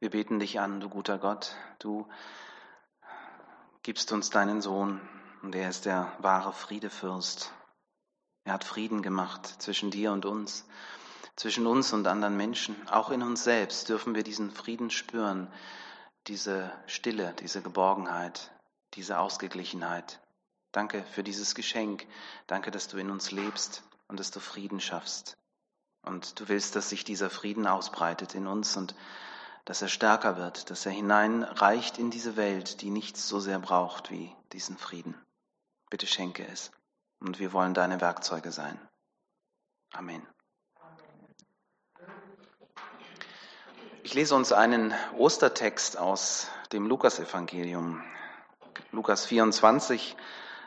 Wir beten dich an, du guter Gott. Du gibst uns deinen Sohn und er ist der wahre Friedefürst. Er hat Frieden gemacht zwischen dir und uns, zwischen uns und anderen Menschen. Auch in uns selbst dürfen wir diesen Frieden spüren, diese Stille, diese Geborgenheit, diese Ausgeglichenheit. Danke für dieses Geschenk. Danke, dass du in uns lebst und dass du Frieden schaffst. Und du willst, dass sich dieser Frieden ausbreitet in uns und dass er stärker wird, dass er hineinreicht in diese Welt, die nichts so sehr braucht wie diesen Frieden. Bitte schenke es. Und wir wollen deine Werkzeuge sein. Amen. Ich lese uns einen Ostertext aus dem Lukasevangelium. Lukas 24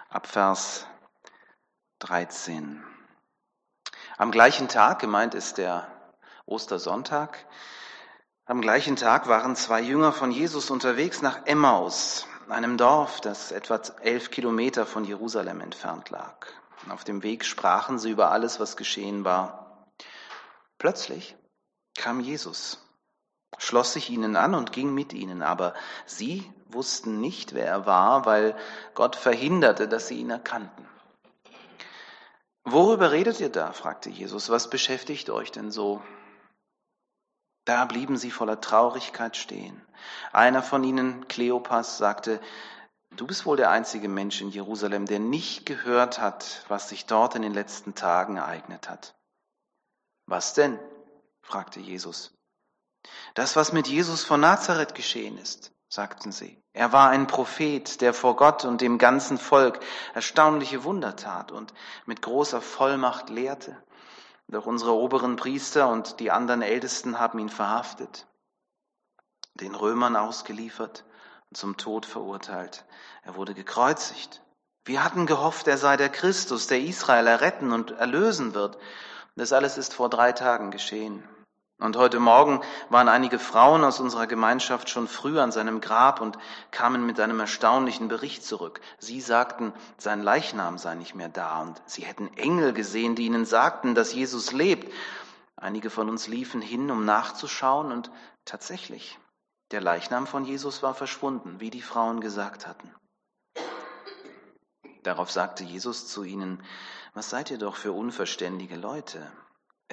ab Vers 13. Am gleichen Tag, gemeint ist der Ostersonntag, am gleichen Tag waren zwei Jünger von Jesus unterwegs nach Emmaus, einem Dorf, das etwa elf Kilometer von Jerusalem entfernt lag. Auf dem Weg sprachen sie über alles, was geschehen war. Plötzlich kam Jesus, schloss sich ihnen an und ging mit ihnen, aber sie wussten nicht, wer er war, weil Gott verhinderte, dass sie ihn erkannten. Worüber redet ihr da? fragte Jesus. Was beschäftigt euch denn so? Da blieben sie voller Traurigkeit stehen. Einer von ihnen, Kleopas, sagte, du bist wohl der einzige Mensch in Jerusalem, der nicht gehört hat, was sich dort in den letzten Tagen ereignet hat. Was denn? fragte Jesus. Das, was mit Jesus von Nazareth geschehen ist sagten sie. Er war ein Prophet, der vor Gott und dem ganzen Volk erstaunliche Wunder tat und mit großer Vollmacht lehrte. Doch unsere oberen Priester und die anderen Ältesten haben ihn verhaftet, den Römern ausgeliefert und zum Tod verurteilt. Er wurde gekreuzigt. Wir hatten gehofft, er sei der Christus, der Israel erretten und erlösen wird. Das alles ist vor drei Tagen geschehen. Und heute Morgen waren einige Frauen aus unserer Gemeinschaft schon früh an seinem Grab und kamen mit einem erstaunlichen Bericht zurück. Sie sagten, sein Leichnam sei nicht mehr da und sie hätten Engel gesehen, die ihnen sagten, dass Jesus lebt. Einige von uns liefen hin, um nachzuschauen und tatsächlich, der Leichnam von Jesus war verschwunden, wie die Frauen gesagt hatten. Darauf sagte Jesus zu ihnen, was seid ihr doch für unverständige Leute?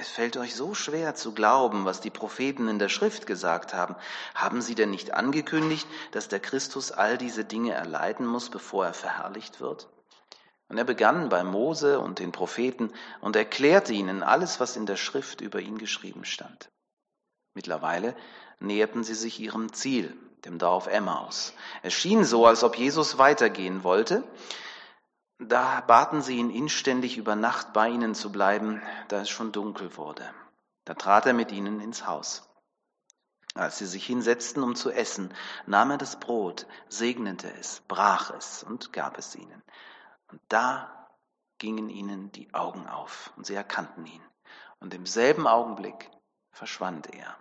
Es fällt euch so schwer zu glauben, was die Propheten in der Schrift gesagt haben. Haben sie denn nicht angekündigt, dass der Christus all diese Dinge erleiden muss, bevor er verherrlicht wird? Und er begann bei Mose und den Propheten und erklärte ihnen alles, was in der Schrift über ihn geschrieben stand. Mittlerweile näherten sie sich ihrem Ziel, dem Dorf Emmaus. Es schien so, als ob Jesus weitergehen wollte, da baten sie ihn inständig über Nacht bei ihnen zu bleiben, da es schon dunkel wurde. Da trat er mit ihnen ins Haus. Als sie sich hinsetzten, um zu essen, nahm er das Brot, segnete es, brach es und gab es ihnen. Und da gingen ihnen die Augen auf und sie erkannten ihn. Und im selben Augenblick verschwand er.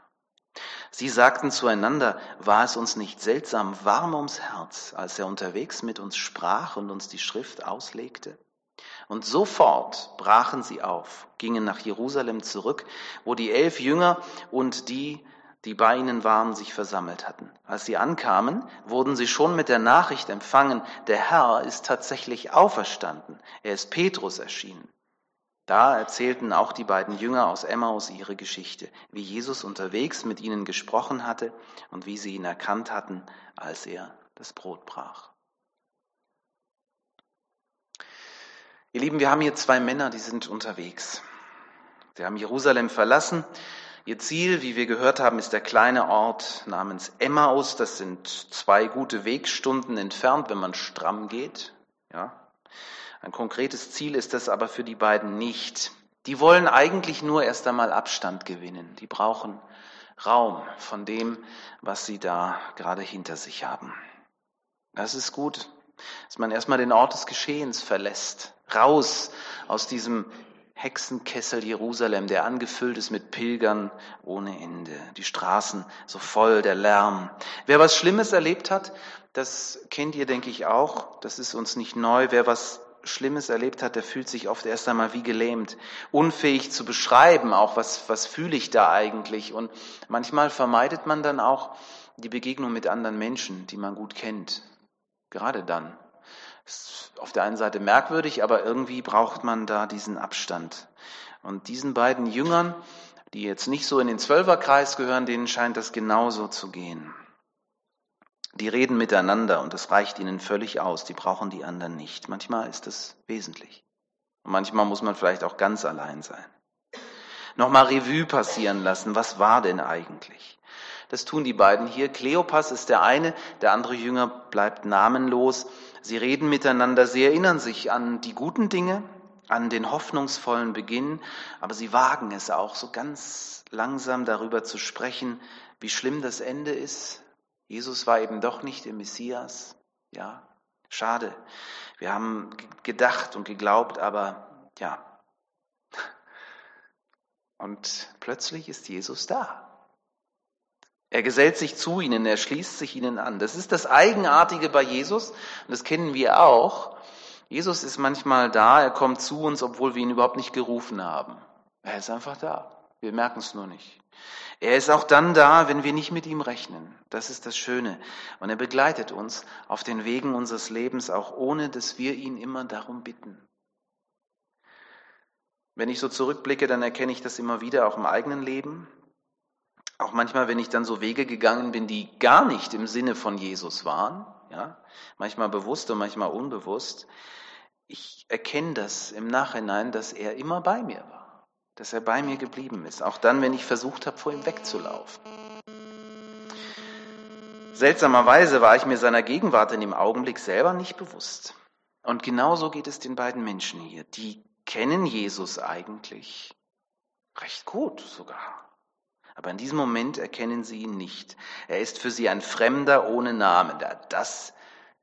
Sie sagten zueinander, war es uns nicht seltsam warm ums Herz, als er unterwegs mit uns sprach und uns die Schrift auslegte? Und sofort brachen sie auf, gingen nach Jerusalem zurück, wo die elf Jünger und die, die bei ihnen waren, sich versammelt hatten. Als sie ankamen, wurden sie schon mit der Nachricht empfangen, der Herr ist tatsächlich auferstanden, er ist Petrus erschienen. Da erzählten auch die beiden Jünger aus Emmaus ihre Geschichte, wie Jesus unterwegs mit ihnen gesprochen hatte und wie sie ihn erkannt hatten, als er das Brot brach. Ihr Lieben, wir haben hier zwei Männer, die sind unterwegs. Sie haben Jerusalem verlassen. Ihr Ziel, wie wir gehört haben, ist der kleine Ort namens Emmaus. Das sind zwei gute Wegstunden entfernt, wenn man stramm geht. Ja, ein konkretes Ziel ist das aber für die beiden nicht. Die wollen eigentlich nur erst einmal Abstand gewinnen. Die brauchen Raum von dem, was sie da gerade hinter sich haben. Das ist gut, dass man erstmal den Ort des Geschehens verlässt, raus aus diesem Hexenkessel Jerusalem, der angefüllt ist mit Pilgern ohne Ende. Die Straßen so voll, der Lärm. Wer was Schlimmes erlebt hat, das kennt ihr, denke ich, auch. Das ist uns nicht neu. Wer was Schlimmes erlebt hat, der fühlt sich oft erst einmal wie gelähmt, unfähig zu beschreiben, auch was, was fühle ich da eigentlich. Und manchmal vermeidet man dann auch die Begegnung mit anderen Menschen, die man gut kennt. Gerade dann. Ist auf der einen Seite merkwürdig, aber irgendwie braucht man da diesen Abstand. Und diesen beiden Jüngern, die jetzt nicht so in den Zwölferkreis gehören, denen scheint das genauso zu gehen. Die reden miteinander und das reicht ihnen völlig aus. Die brauchen die anderen nicht. Manchmal ist das wesentlich. Und manchmal muss man vielleicht auch ganz allein sein. Nochmal Revue passieren lassen. Was war denn eigentlich? Das tun die beiden hier. Kleopas ist der eine, der andere Jünger bleibt namenlos. Sie reden miteinander, sie erinnern sich an die guten Dinge, an den hoffnungsvollen Beginn, aber sie wagen es auch so ganz langsam darüber zu sprechen, wie schlimm das Ende ist, Jesus war eben doch nicht der Messias. Ja, schade. Wir haben gedacht und geglaubt, aber ja. Und plötzlich ist Jesus da. Er gesellt sich zu ihnen, er schließt sich ihnen an. Das ist das Eigenartige bei Jesus und das kennen wir auch. Jesus ist manchmal da, er kommt zu uns, obwohl wir ihn überhaupt nicht gerufen haben. Er ist einfach da. Wir merken es nur nicht. Er ist auch dann da, wenn wir nicht mit ihm rechnen. Das ist das Schöne. Und er begleitet uns auf den Wegen unseres Lebens, auch ohne dass wir ihn immer darum bitten. Wenn ich so zurückblicke, dann erkenne ich das immer wieder auch im eigenen Leben. Auch manchmal, wenn ich dann so Wege gegangen bin, die gar nicht im Sinne von Jesus waren, ja, manchmal bewusst und manchmal unbewusst. Ich erkenne das im Nachhinein, dass er immer bei mir war dass er bei mir geblieben ist, auch dann, wenn ich versucht habe, vor ihm wegzulaufen. Seltsamerweise war ich mir seiner Gegenwart in dem Augenblick selber nicht bewusst. Und genauso geht es den beiden Menschen hier. Die kennen Jesus eigentlich recht gut sogar. Aber in diesem Moment erkennen sie ihn nicht. Er ist für sie ein Fremder ohne Namen. Das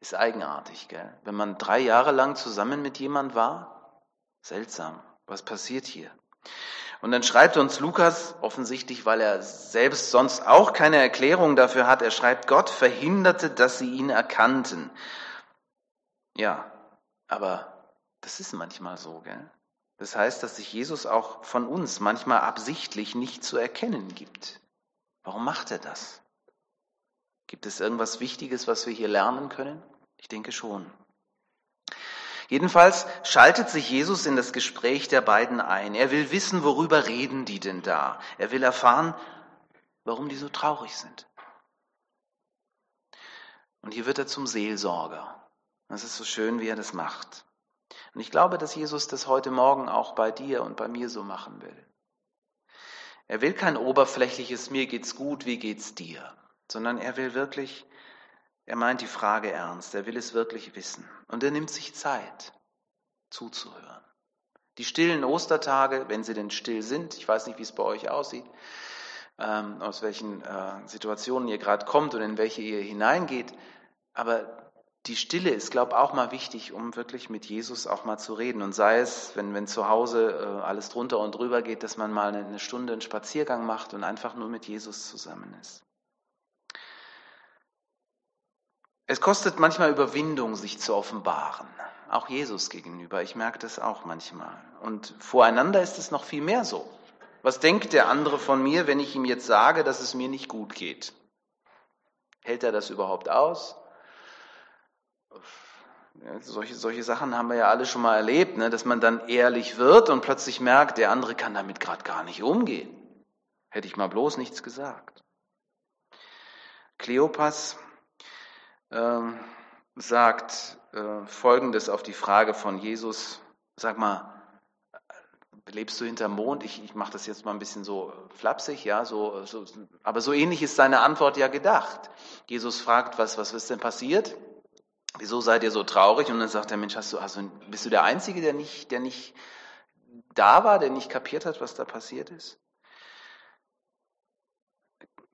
ist eigenartig, gell? Wenn man drei Jahre lang zusammen mit jemand war, seltsam. Was passiert hier? Und dann schreibt uns Lukas, offensichtlich, weil er selbst sonst auch keine Erklärung dafür hat, er schreibt, Gott verhinderte, dass sie ihn erkannten. Ja, aber das ist manchmal so, gell? Das heißt, dass sich Jesus auch von uns manchmal absichtlich nicht zu erkennen gibt. Warum macht er das? Gibt es irgendwas Wichtiges, was wir hier lernen können? Ich denke schon. Jedenfalls schaltet sich Jesus in das Gespräch der beiden ein. Er will wissen, worüber reden die denn da. Er will erfahren, warum die so traurig sind. Und hier wird er zum Seelsorger. Das ist so schön, wie er das macht. Und ich glaube, dass Jesus das heute Morgen auch bei dir und bei mir so machen will. Er will kein oberflächliches Mir geht's gut, wie geht's dir, sondern er will wirklich er meint die Frage ernst, er will es wirklich wissen. Und er nimmt sich Zeit, zuzuhören. Die stillen Ostertage, wenn sie denn still sind, ich weiß nicht, wie es bei euch aussieht, ähm, aus welchen äh, Situationen ihr gerade kommt und in welche ihr hineingeht, aber die Stille ist, glaube ich, auch mal wichtig, um wirklich mit Jesus auch mal zu reden. Und sei es, wenn, wenn zu Hause äh, alles drunter und drüber geht, dass man mal eine, eine Stunde einen Spaziergang macht und einfach nur mit Jesus zusammen ist. Es kostet manchmal Überwindung, sich zu offenbaren, auch Jesus gegenüber. Ich merke das auch manchmal. Und voreinander ist es noch viel mehr so. Was denkt der andere von mir, wenn ich ihm jetzt sage, dass es mir nicht gut geht? Hält er das überhaupt aus? Ja, solche, solche Sachen haben wir ja alle schon mal erlebt, ne? dass man dann ehrlich wird und plötzlich merkt, der andere kann damit gerade gar nicht umgehen. Hätte ich mal bloß nichts gesagt. Kleopas ähm, sagt äh, Folgendes auf die Frage von Jesus, sag mal, lebst du hinterm Mond? Ich, ich mache das jetzt mal ein bisschen so flapsig, ja, so, so, aber so ähnlich ist seine Antwort ja gedacht. Jesus fragt, was, was ist denn passiert? Wieso seid ihr so traurig? Und dann sagt der Mensch, hast du, hast du, bist du der Einzige, der nicht, der nicht da war, der nicht kapiert hat, was da passiert ist?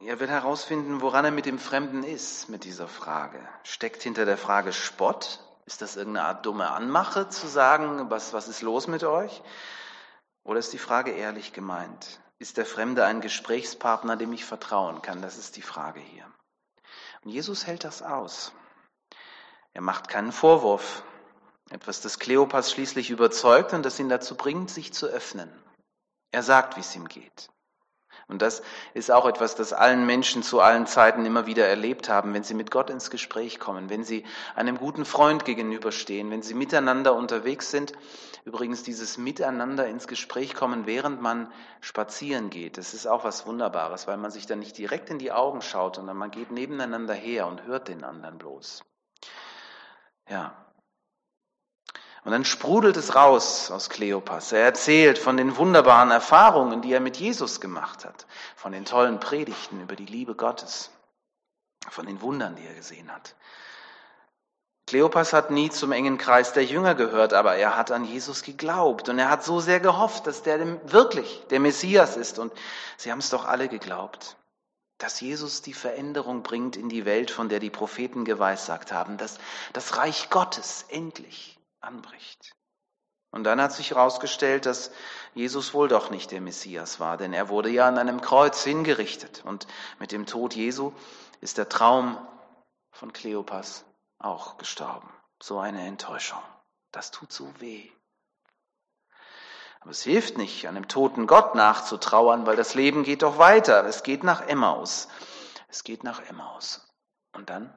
Er will herausfinden, woran er mit dem Fremden ist, mit dieser Frage. Steckt hinter der Frage Spott? Ist das irgendeine Art dumme Anmache zu sagen, was, was ist los mit euch? Oder ist die Frage ehrlich gemeint? Ist der Fremde ein Gesprächspartner, dem ich vertrauen kann? Das ist die Frage hier. Und Jesus hält das aus. Er macht keinen Vorwurf. Etwas, das Kleopas schließlich überzeugt und das ihn dazu bringt, sich zu öffnen. Er sagt, wie es ihm geht. Und das ist auch etwas, das allen Menschen zu allen Zeiten immer wieder erlebt haben, wenn sie mit Gott ins Gespräch kommen, wenn sie einem guten Freund gegenüberstehen, wenn sie miteinander unterwegs sind. Übrigens dieses Miteinander ins Gespräch kommen, während man spazieren geht, das ist auch was Wunderbares, weil man sich dann nicht direkt in die Augen schaut, sondern man geht nebeneinander her und hört den anderen bloß. Ja, und dann sprudelt es raus aus Kleopas. Er erzählt von den wunderbaren Erfahrungen, die er mit Jesus gemacht hat, von den tollen Predigten über die Liebe Gottes, von den Wundern, die er gesehen hat. Kleopas hat nie zum engen Kreis der Jünger gehört, aber er hat an Jesus geglaubt und er hat so sehr gehofft, dass der wirklich der Messias ist. Und sie haben es doch alle geglaubt, dass Jesus die Veränderung bringt in die Welt, von der die Propheten geweissagt haben, dass das Reich Gottes endlich anbricht. Und dann hat sich herausgestellt, dass Jesus wohl doch nicht der Messias war, denn er wurde ja an einem Kreuz hingerichtet. Und mit dem Tod Jesu ist der Traum von Kleopas auch gestorben. So eine Enttäuschung. Das tut so weh. Aber es hilft nicht, einem toten Gott nachzutrauern, weil das Leben geht doch weiter. Es geht nach Emmaus. Es geht nach Emmaus. Und dann?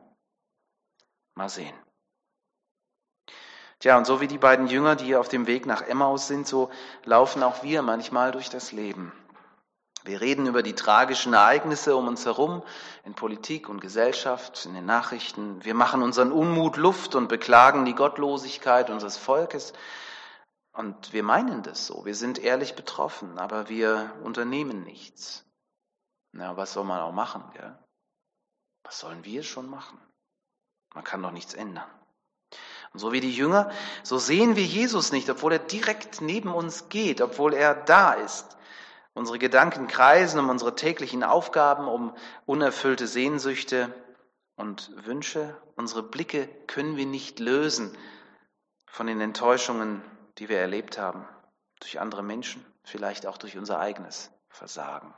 Mal sehen. Tja, und so wie die beiden Jünger, die auf dem Weg nach Emmaus sind, so laufen auch wir manchmal durch das Leben. Wir reden über die tragischen Ereignisse um uns herum, in Politik und Gesellschaft, in den Nachrichten. Wir machen unseren Unmut Luft und beklagen die Gottlosigkeit unseres Volkes. Und wir meinen das so. Wir sind ehrlich betroffen, aber wir unternehmen nichts. Na, was soll man auch machen, gell? Was sollen wir schon machen? Man kann doch nichts ändern. Und so wie die Jünger, so sehen wir Jesus nicht, obwohl er direkt neben uns geht, obwohl er da ist. Unsere Gedanken kreisen um unsere täglichen Aufgaben, um unerfüllte Sehnsüchte und Wünsche. Unsere Blicke können wir nicht lösen von den Enttäuschungen, die wir erlebt haben, durch andere Menschen, vielleicht auch durch unser eigenes Versagen.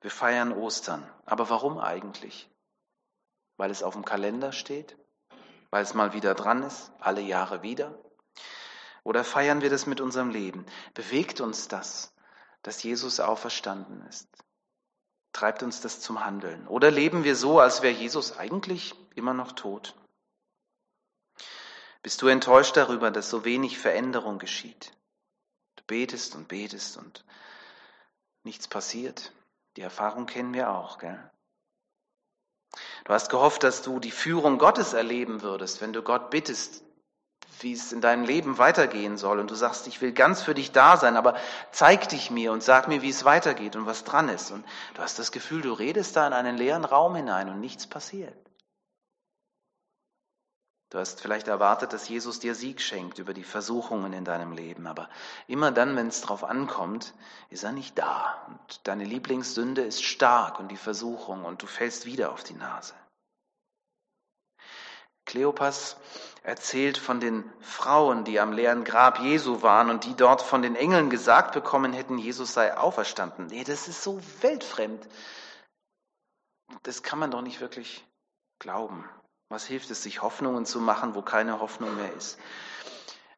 Wir feiern Ostern. Aber warum eigentlich? Weil es auf dem Kalender steht? Weil es mal wieder dran ist, alle Jahre wieder? Oder feiern wir das mit unserem Leben? Bewegt uns das, dass Jesus auferstanden ist? Treibt uns das zum Handeln? Oder leben wir so, als wäre Jesus eigentlich immer noch tot? Bist du enttäuscht darüber, dass so wenig Veränderung geschieht? Du betest und betest und nichts passiert. Die Erfahrung kennen wir auch, gell? Du hast gehofft, dass du die Führung Gottes erleben würdest, wenn du Gott bittest, wie es in deinem Leben weitergehen soll. Und du sagst, ich will ganz für dich da sein, aber zeig dich mir und sag mir, wie es weitergeht und was dran ist. Und du hast das Gefühl, du redest da in einen leeren Raum hinein und nichts passiert. Du hast vielleicht erwartet, dass Jesus dir Sieg schenkt über die Versuchungen in deinem Leben, aber immer dann, wenn es darauf ankommt, ist er nicht da. Und deine Lieblingssünde ist stark und die Versuchung und du fällst wieder auf die Nase. Kleopas erzählt von den Frauen, die am leeren Grab Jesu waren und die dort von den Engeln gesagt bekommen hätten, Jesus sei auferstanden. Nee, das ist so weltfremd. Das kann man doch nicht wirklich glauben. Was hilft es, sich Hoffnungen zu machen, wo keine Hoffnung mehr ist?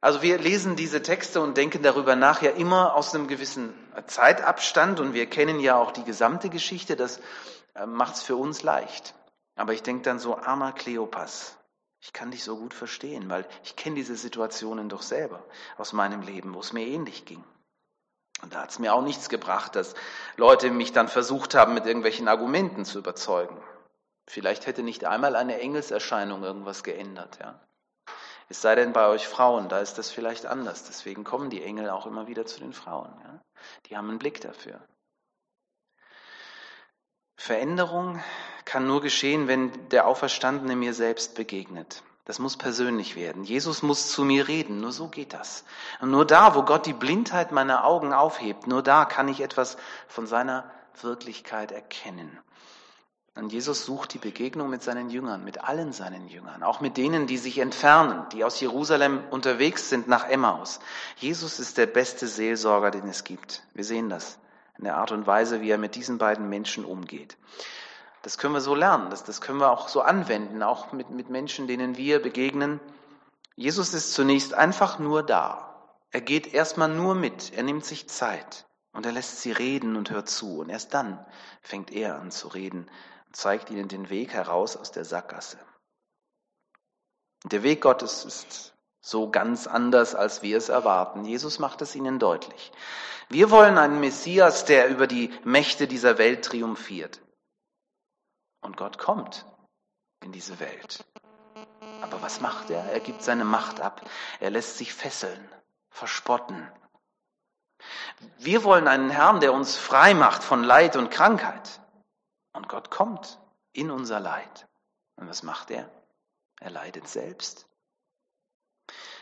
Also wir lesen diese Texte und denken darüber nach ja immer aus einem gewissen Zeitabstand und wir kennen ja auch die gesamte Geschichte, das äh, macht es für uns leicht. Aber ich denke dann so, armer Kleopas, ich kann dich so gut verstehen, weil ich kenne diese Situationen doch selber aus meinem Leben, wo es mir ähnlich ging. Und da hat es mir auch nichts gebracht, dass Leute mich dann versucht haben, mit irgendwelchen Argumenten zu überzeugen. Vielleicht hätte nicht einmal eine Engelserscheinung irgendwas geändert, ja. Es sei denn bei euch Frauen, da ist das vielleicht anders. Deswegen kommen die Engel auch immer wieder zu den Frauen. Ja? Die haben einen Blick dafür. Veränderung kann nur geschehen, wenn der Auferstandene mir selbst begegnet. Das muss persönlich werden. Jesus muss zu mir reden. Nur so geht das. Und nur da, wo Gott die Blindheit meiner Augen aufhebt, nur da kann ich etwas von seiner Wirklichkeit erkennen. Und Jesus sucht die Begegnung mit seinen Jüngern, mit allen seinen Jüngern, auch mit denen, die sich entfernen, die aus Jerusalem unterwegs sind nach Emmaus. Jesus ist der beste Seelsorger, den es gibt. Wir sehen das in der Art und Weise, wie er mit diesen beiden Menschen umgeht. Das können wir so lernen, das, das können wir auch so anwenden, auch mit, mit Menschen, denen wir begegnen, Jesus ist zunächst einfach nur da. Er geht erstmal nur mit. Er nimmt sich Zeit und er lässt sie reden und hört zu. Und erst dann fängt er an zu reden zeigt ihnen den Weg heraus aus der Sackgasse. Der Weg Gottes ist so ganz anders, als wir es erwarten. Jesus macht es ihnen deutlich. Wir wollen einen Messias, der über die Mächte dieser Welt triumphiert. Und Gott kommt in diese Welt. Aber was macht er? Er gibt seine Macht ab. Er lässt sich fesseln, verspotten. Wir wollen einen Herrn, der uns frei macht von Leid und Krankheit. Und Gott kommt in unser Leid. Und was macht er? Er leidet selbst.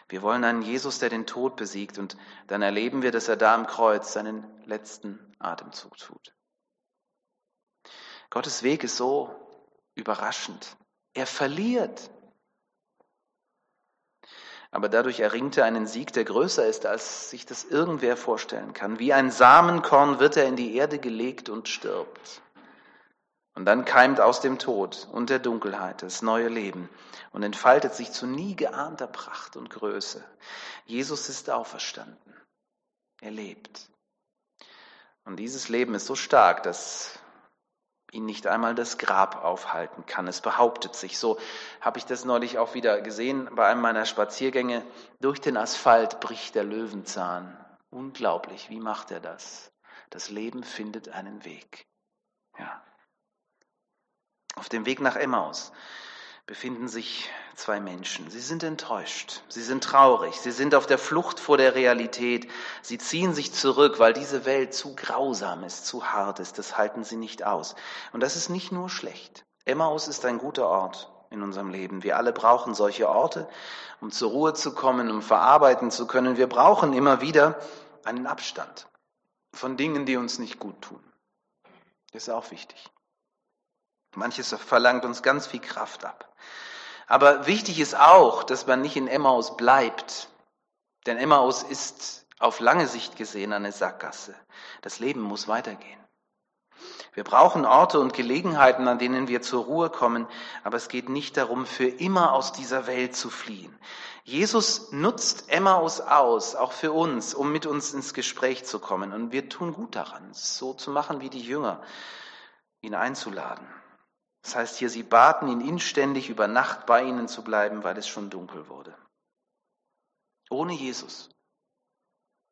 Wir wollen einen Jesus, der den Tod besiegt. Und dann erleben wir, dass er da am Kreuz seinen letzten Atemzug tut. Gottes Weg ist so überraschend. Er verliert. Aber dadurch erringt er einen Sieg, der größer ist, als sich das irgendwer vorstellen kann. Wie ein Samenkorn wird er in die Erde gelegt und stirbt. Und dann keimt aus dem Tod und der Dunkelheit das neue Leben und entfaltet sich zu nie geahnter Pracht und Größe. Jesus ist auferstanden. Er lebt. Und dieses Leben ist so stark, dass ihn nicht einmal das Grab aufhalten kann. Es behauptet sich. So habe ich das neulich auch wieder gesehen bei einem meiner Spaziergänge. Durch den Asphalt bricht der Löwenzahn. Unglaublich. Wie macht er das? Das Leben findet einen Weg. Ja. Auf dem Weg nach Emmaus befinden sich zwei Menschen. Sie sind enttäuscht, sie sind traurig, sie sind auf der Flucht vor der Realität, sie ziehen sich zurück, weil diese Welt zu grausam ist, zu hart ist, das halten sie nicht aus. Und das ist nicht nur schlecht. Emmaus ist ein guter Ort in unserem Leben. Wir alle brauchen solche Orte, um zur Ruhe zu kommen, um verarbeiten zu können. Wir brauchen immer wieder einen Abstand von Dingen, die uns nicht gut tun. Das ist auch wichtig. Manches verlangt uns ganz viel Kraft ab. Aber wichtig ist auch, dass man nicht in Emmaus bleibt. Denn Emmaus ist auf lange Sicht gesehen eine Sackgasse. Das Leben muss weitergehen. Wir brauchen Orte und Gelegenheiten, an denen wir zur Ruhe kommen, aber es geht nicht darum, für immer aus dieser Welt zu fliehen. Jesus nutzt Emmaus aus, auch für uns, um mit uns ins Gespräch zu kommen. Und wir tun gut daran, es so zu machen wie die Jünger, ihn einzuladen. Das heißt hier, sie baten ihn inständig, über Nacht bei ihnen zu bleiben, weil es schon dunkel wurde. Ohne Jesus.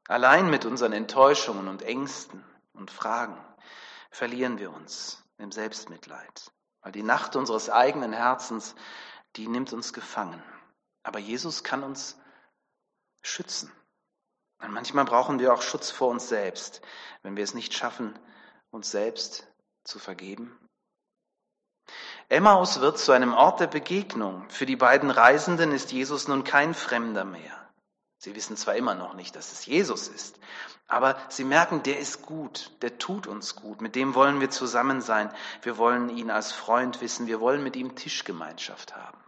Allein mit unseren Enttäuschungen und Ängsten und Fragen verlieren wir uns im Selbstmitleid, weil die Nacht unseres eigenen Herzens, die nimmt uns gefangen. Aber Jesus kann uns schützen. Und manchmal brauchen wir auch Schutz vor uns selbst, wenn wir es nicht schaffen, uns selbst zu vergeben Emmaus wird zu einem Ort der Begegnung. Für die beiden Reisenden ist Jesus nun kein Fremder mehr. Sie wissen zwar immer noch nicht, dass es Jesus ist, aber sie merken, der ist gut, der tut uns gut, mit dem wollen wir zusammen sein, wir wollen ihn als Freund wissen, wir wollen mit ihm Tischgemeinschaft haben.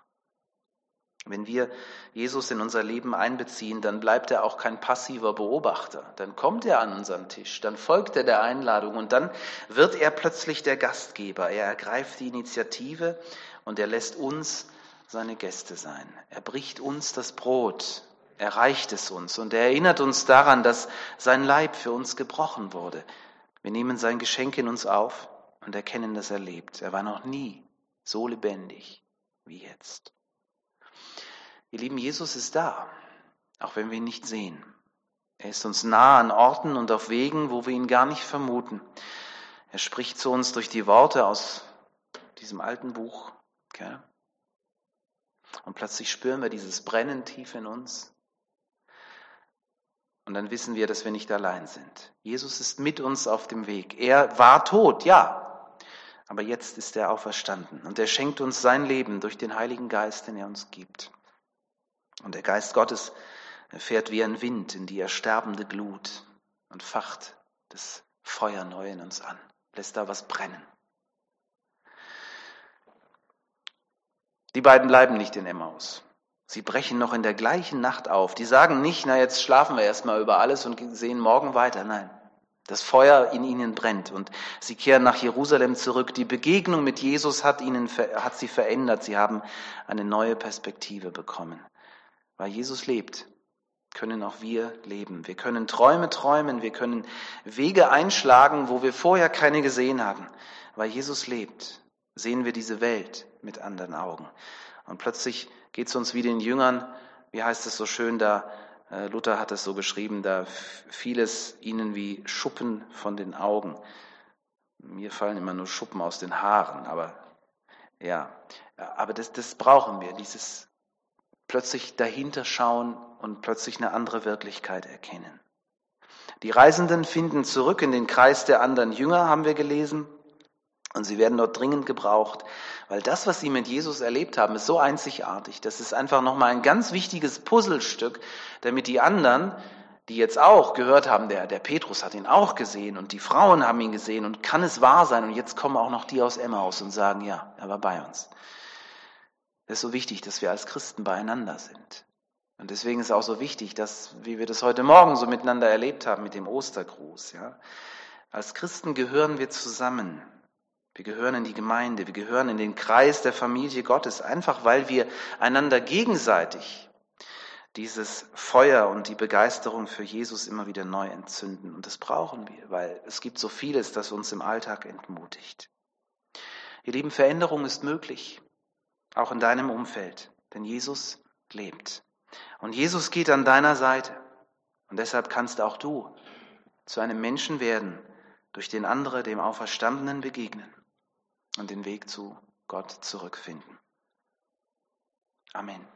Wenn wir Jesus in unser Leben einbeziehen, dann bleibt er auch kein passiver Beobachter. Dann kommt er an unseren Tisch, dann folgt er der Einladung und dann wird er plötzlich der Gastgeber. Er ergreift die Initiative und er lässt uns seine Gäste sein. Er bricht uns das Brot, er reicht es uns und er erinnert uns daran, dass sein Leib für uns gebrochen wurde. Wir nehmen sein Geschenk in uns auf und erkennen, dass er lebt. Er war noch nie so lebendig wie jetzt. Ihr Lieben, Jesus ist da, auch wenn wir ihn nicht sehen. Er ist uns nah an Orten und auf Wegen, wo wir ihn gar nicht vermuten. Er spricht zu uns durch die Worte aus diesem alten Buch. Okay? Und plötzlich spüren wir dieses Brennen tief in uns. Und dann wissen wir, dass wir nicht allein sind. Jesus ist mit uns auf dem Weg. Er war tot, ja. Aber jetzt ist er auferstanden. Und er schenkt uns sein Leben durch den Heiligen Geist, den er uns gibt. Und der Geist Gottes fährt wie ein Wind in die ersterbende Glut und facht das Feuer neu in uns an, lässt da was brennen. Die beiden bleiben nicht in Emmaus. Sie brechen noch in der gleichen Nacht auf. Die sagen nicht, na jetzt schlafen wir erstmal über alles und sehen morgen weiter. Nein, das Feuer in ihnen brennt und sie kehren nach Jerusalem zurück. Die Begegnung mit Jesus hat ihnen, hat sie verändert. Sie haben eine neue Perspektive bekommen. Weil Jesus lebt, können auch wir leben. Wir können Träume träumen, wir können Wege einschlagen, wo wir vorher keine gesehen haben. Weil Jesus lebt, sehen wir diese Welt mit anderen Augen. Und plötzlich geht es uns wie den Jüngern, wie heißt es so schön da, äh, Luther hat es so geschrieben, da fiel es ihnen wie Schuppen von den Augen. Mir fallen immer nur Schuppen aus den Haaren, aber ja, aber das, das brauchen wir, dieses plötzlich dahinter schauen und plötzlich eine andere Wirklichkeit erkennen. Die Reisenden finden zurück in den Kreis der anderen Jünger, haben wir gelesen. Und sie werden dort dringend gebraucht, weil das, was sie mit Jesus erlebt haben, ist so einzigartig. Das ist einfach nochmal ein ganz wichtiges Puzzlestück, damit die anderen, die jetzt auch gehört haben, der, der Petrus hat ihn auch gesehen und die Frauen haben ihn gesehen und kann es wahr sein? Und jetzt kommen auch noch die aus Emmaus und sagen, ja, er war bei uns. Es ist so wichtig, dass wir als Christen beieinander sind. Und deswegen ist es auch so wichtig, dass, wie wir das heute Morgen so miteinander erlebt haben mit dem Ostergruß, ja. Als Christen gehören wir zusammen. Wir gehören in die Gemeinde, wir gehören in den Kreis der Familie Gottes, einfach weil wir einander gegenseitig dieses Feuer und die Begeisterung für Jesus immer wieder neu entzünden. Und das brauchen wir, weil es gibt so vieles, das uns im Alltag entmutigt. Ihr Lieben, Veränderung ist möglich, auch in deinem Umfeld, denn Jesus lebt. Und Jesus geht an deiner Seite. Und deshalb kannst auch du zu einem Menschen werden, durch den andere dem Auferstandenen begegnen und den Weg zu Gott zurückfinden. Amen.